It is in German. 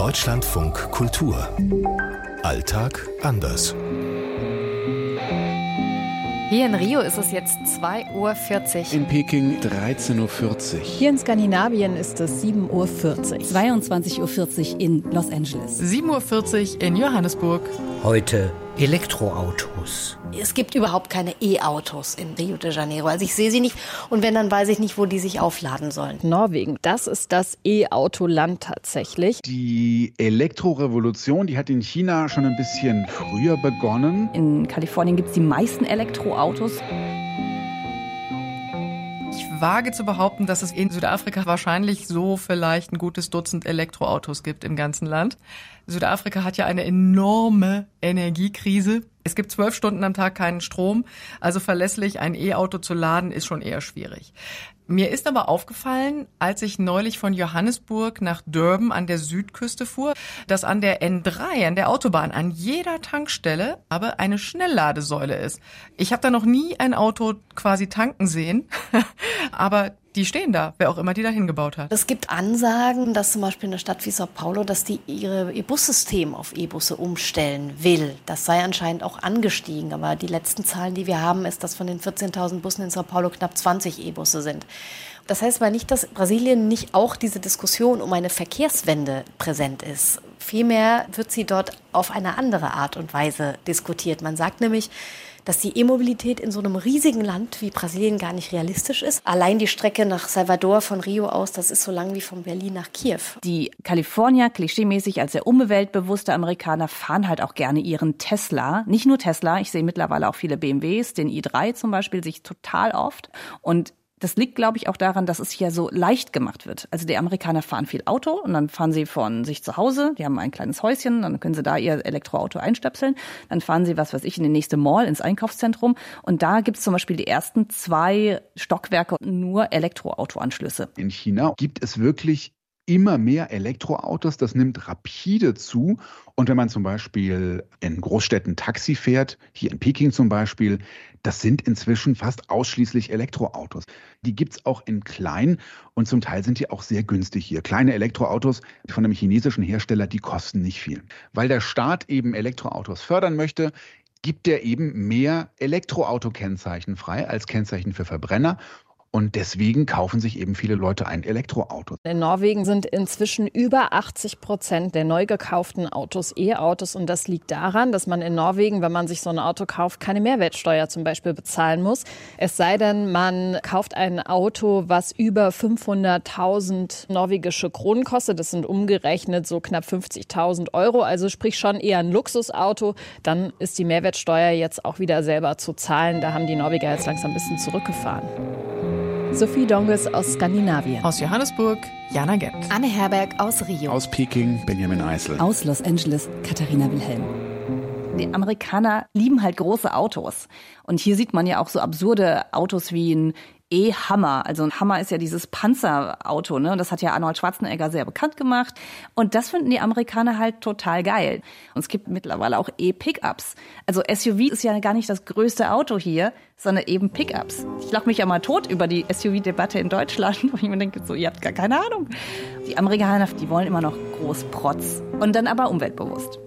Deutschlandfunk Kultur. Alltag anders. Hier in Rio ist es jetzt 2.40 Uhr. In Peking 13.40 Uhr. Hier in Skandinavien ist es 7.40 Uhr. 22.40 Uhr in Los Angeles. 7.40 Uhr in Johannesburg. Heute Elektroautos. Es gibt überhaupt keine E-Autos in Rio de Janeiro. Also ich sehe sie nicht und wenn, dann weiß ich nicht, wo die sich aufladen sollen. Norwegen, das ist das E-Auto-Land tatsächlich. Die Elektrorevolution, die hat in China schon ein bisschen früher begonnen. In Kalifornien gibt es die meisten Elektroautos. Wage zu behaupten, dass es in Südafrika wahrscheinlich so vielleicht ein gutes Dutzend Elektroautos gibt im ganzen Land. Südafrika hat ja eine enorme Energiekrise. Es gibt zwölf Stunden am Tag keinen Strom, also verlässlich ein E-Auto zu laden ist schon eher schwierig. Mir ist aber aufgefallen, als ich neulich von Johannesburg nach Durban an der Südküste fuhr, dass an der N3, an der Autobahn, an jeder Tankstelle aber eine Schnellladesäule ist. Ich habe da noch nie ein Auto quasi tanken sehen, aber die stehen da, wer auch immer die da hingebaut hat. Es gibt Ansagen, dass zum Beispiel eine Stadt wie Sao Paulo, dass die ihre, ihr Bussystem auf E-Busse umstellen will. Das sei anscheinend auch angestiegen. Aber die letzten Zahlen, die wir haben, ist, dass von den 14.000 Bussen in Sao Paulo knapp 20 E-Busse sind. Das heißt aber nicht, dass Brasilien nicht auch diese Diskussion um eine Verkehrswende präsent ist. Vielmehr wird sie dort auf eine andere Art und Weise diskutiert. Man sagt nämlich, dass die E-Mobilität in so einem riesigen Land wie Brasilien gar nicht realistisch ist. Allein die Strecke nach Salvador von Rio aus, das ist so lang wie von Berlin nach Kiew. Die Kalifornier, klischeemäßig als sehr umweltbewusste Amerikaner, fahren halt auch gerne ihren Tesla. Nicht nur Tesla, ich sehe mittlerweile auch viele BMWs, den i3 zum Beispiel, sich total oft. Und das liegt, glaube ich, auch daran, dass es hier so leicht gemacht wird. Also die Amerikaner fahren viel Auto und dann fahren sie von sich zu Hause, die haben ein kleines Häuschen, dann können sie da ihr Elektroauto einstöpseln, dann fahren sie, was weiß ich, in die nächste Mall, ins Einkaufszentrum und da gibt es zum Beispiel die ersten zwei Stockwerke nur Elektroautoanschlüsse. In China gibt es wirklich immer mehr Elektroautos. Das nimmt rapide zu. Und wenn man zum Beispiel in Großstädten Taxi fährt, hier in Peking zum Beispiel, das sind inzwischen fast ausschließlich Elektroautos. Die gibt es auch in klein und zum Teil sind die auch sehr günstig hier. Kleine Elektroautos von einem chinesischen Hersteller, die kosten nicht viel. Weil der Staat eben Elektroautos fördern möchte, gibt er eben mehr Elektroauto-Kennzeichen frei als Kennzeichen für Verbrenner. Und deswegen kaufen sich eben viele Leute ein Elektroauto. In Norwegen sind inzwischen über 80 Prozent der neu gekauften Autos E-Autos. Und das liegt daran, dass man in Norwegen, wenn man sich so ein Auto kauft, keine Mehrwertsteuer zum Beispiel bezahlen muss. Es sei denn, man kauft ein Auto, was über 500.000 norwegische Kronen kostet. Das sind umgerechnet so knapp 50.000 Euro. Also sprich schon eher ein Luxusauto. Dann ist die Mehrwertsteuer jetzt auch wieder selber zu zahlen. Da haben die Norweger jetzt langsam ein bisschen zurückgefahren. Sophie Donges aus Skandinavien. Aus Johannesburg, Jana Gent. Anne Herberg aus Rio. Aus Peking, Benjamin Eisel. Aus Los Angeles, Katharina Wilhelm. Die Amerikaner lieben halt große Autos. Und hier sieht man ja auch so absurde Autos wie ein E-Hammer. Also ein Hammer ist ja dieses Panzerauto, ne? Und das hat ja Arnold Schwarzenegger sehr bekannt gemacht. Und das finden die Amerikaner halt total geil. Und es gibt mittlerweile auch E-Pickups. Also SUV ist ja gar nicht das größte Auto hier, sondern eben Pickups. Ich lache mich ja mal tot über die SUV-Debatte in Deutschland, wo ich mir denke, so, ihr habt gar keine Ahnung. Die Amerikaner, die wollen immer noch Großprotz und dann aber umweltbewusst.